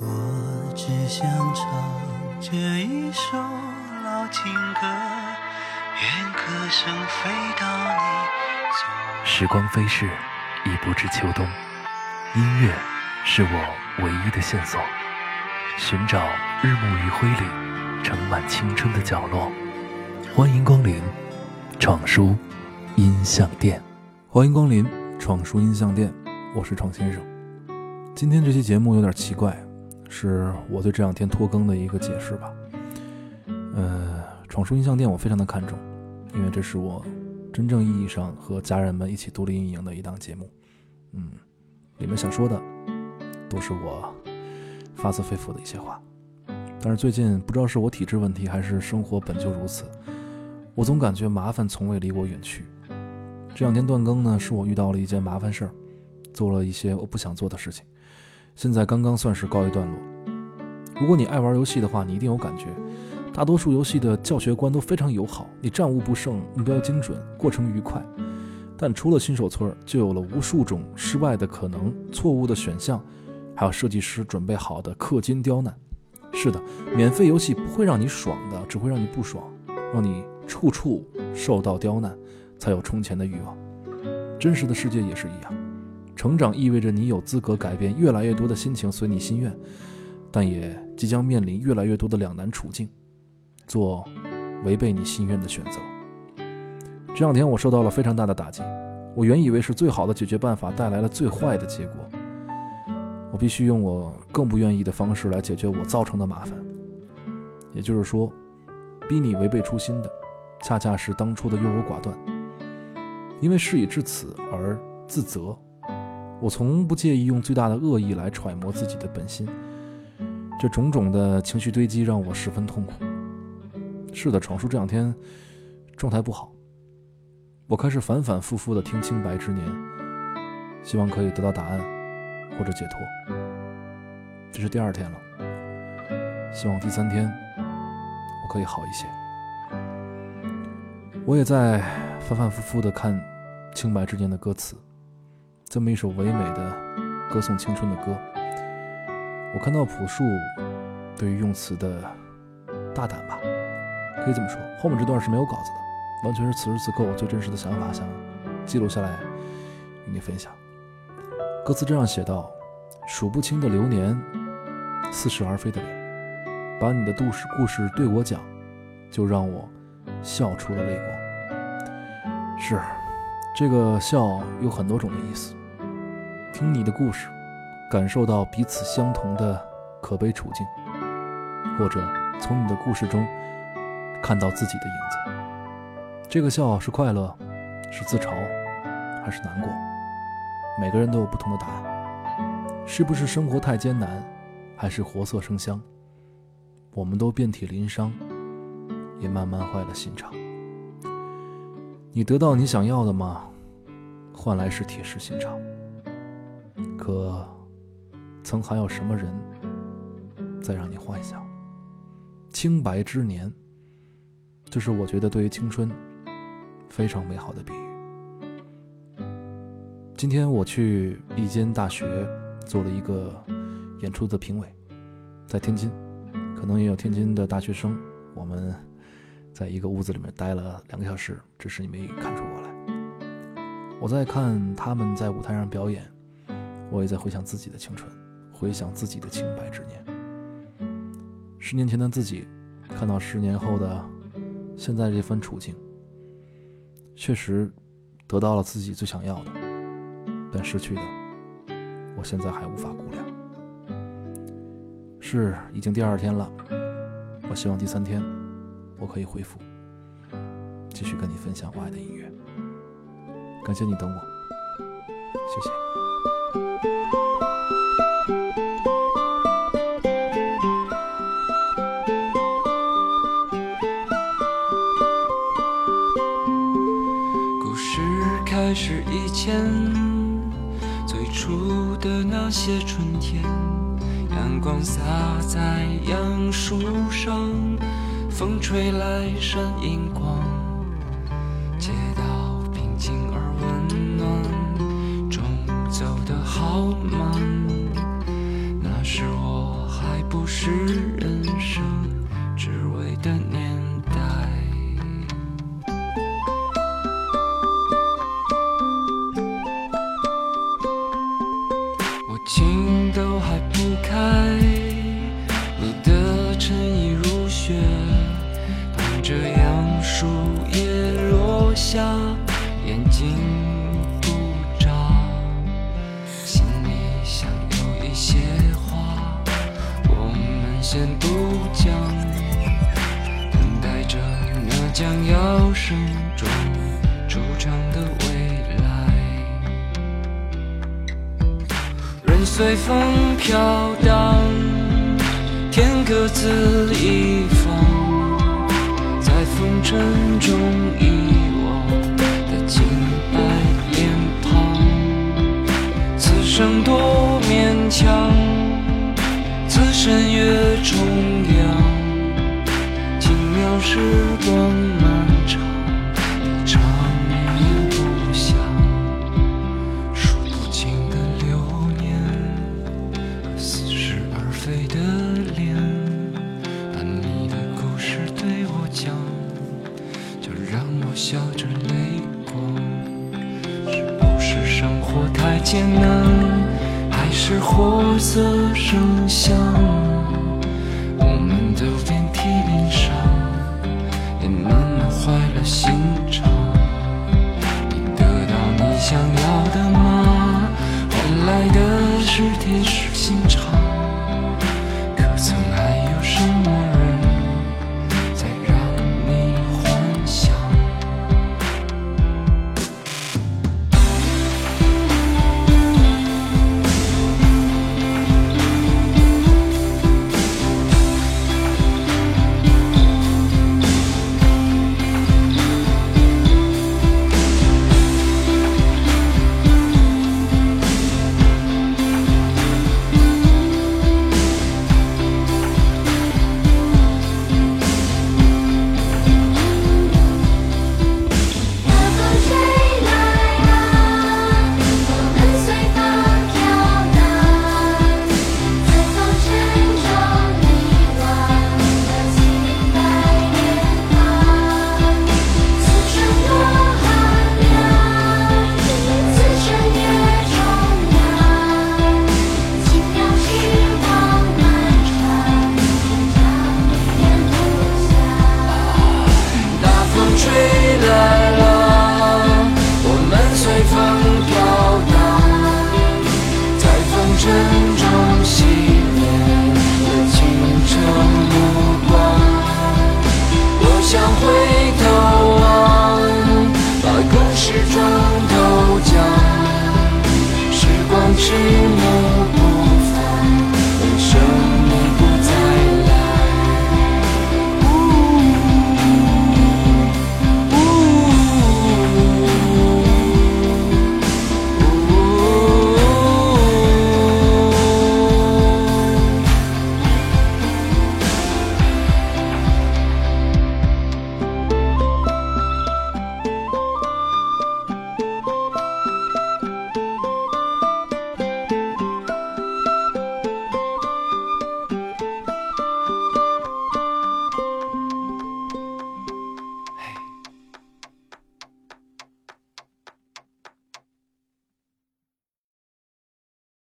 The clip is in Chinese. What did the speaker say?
我只想唱这一首老情歌，愿歌声飞到你左。时光飞逝，已不知秋冬。音乐是我唯一的线索，寻找日暮余晖里盛满青春的角落。欢迎光临闯书音像店。欢迎光临闯书音像店，我是闯先生。今天这期节目有点奇怪，是我对这两天拖更的一个解释吧。呃，闯书音像店我非常的看重，因为这是我真正意义上和家人们一起独立运营的一档节目。嗯，里面想说的都是我发自肺腑的一些话。但是最近不知道是我体质问题，还是生活本就如此，我总感觉麻烦从未离我远去。这两天断更呢，是我遇到了一件麻烦事儿，做了一些我不想做的事情，现在刚刚算是告一段落。如果你爱玩游戏的话，你一定有感觉，大多数游戏的教学观都非常友好，你战无不胜，目标精准，过程愉快。但出了新手村，就有了无数种失败的可能、错误的选项，还有设计师准备好的氪金刁难。是的，免费游戏不会让你爽的，只会让你不爽，让你处处受到刁难。才有充钱的欲望。真实的世界也是一样，成长意味着你有资格改变越来越多的心情随你心愿，但也即将面临越来越多的两难处境，做违背你心愿的选择。这两天我受到了非常大的打击，我原以为是最好的解决办法，带来了最坏的结果。我必须用我更不愿意的方式来解决我造成的麻烦，也就是说，逼你违背初心的，恰恰是当初的优柔寡断。因为事已至此而自责，我从不介意用最大的恶意来揣摩自己的本心。这种种的情绪堆积让我十分痛苦。是的，闯叔这两天状态不好，我开始反反复复的听《清白之年》，希望可以得到答案或者解脱。这是第二天了，希望第三天我可以好一些。我也在反反复复的看。清白之年的歌词，这么一首唯美的歌颂青春的歌，我看到朴树对于用词的大胆吧，可以这么说。后面这段是没有稿子的，完全是此时此刻我最真实的想法，想记录下来与你分享。歌词这样写道：数不清的流年，似是而非的脸，把你的故事故事对我讲，就让我笑出了泪光。是。这个笑有很多种的意思，听你的故事，感受到彼此相同的可悲处境，或者从你的故事中看到自己的影子。这个笑是快乐，是自嘲，还是难过？每个人都有不同的答案。是不是生活太艰难，还是活色生香？我们都遍体鳞伤，也慢慢坏了心肠。你得到你想要的吗？换来是铁石心肠。可，曾还有什么人在让你幻想？清白之年，这是我觉得对于青春非常美好的比喻。今天我去一间大学做了一个演出的评委，在天津，可能也有天津的大学生，我们。在一个屋子里面待了两个小时，只是你没看出我来。我在看他们在舞台上表演，我也在回想自己的青春，回想自己的清白之年。十年前的自己，看到十年后的现在这番处境，确实得到了自己最想要的，但失去的，我现在还无法估量。是，已经第二天了，我希望第三天。我可以恢复，继续跟你分享我爱的音乐。感谢你等我，谢谢。前，最初的那些春天，阳光洒在杨树上。风吹来闪银光，街道平静而温暖，钟走得好慢。将要生中主张的未来。人随风飘荡，天各自一方，在风尘中遗忘。太艰难，还是活色生香。我们都遍体鳞伤，也慢慢坏了心肠。你得到你想要。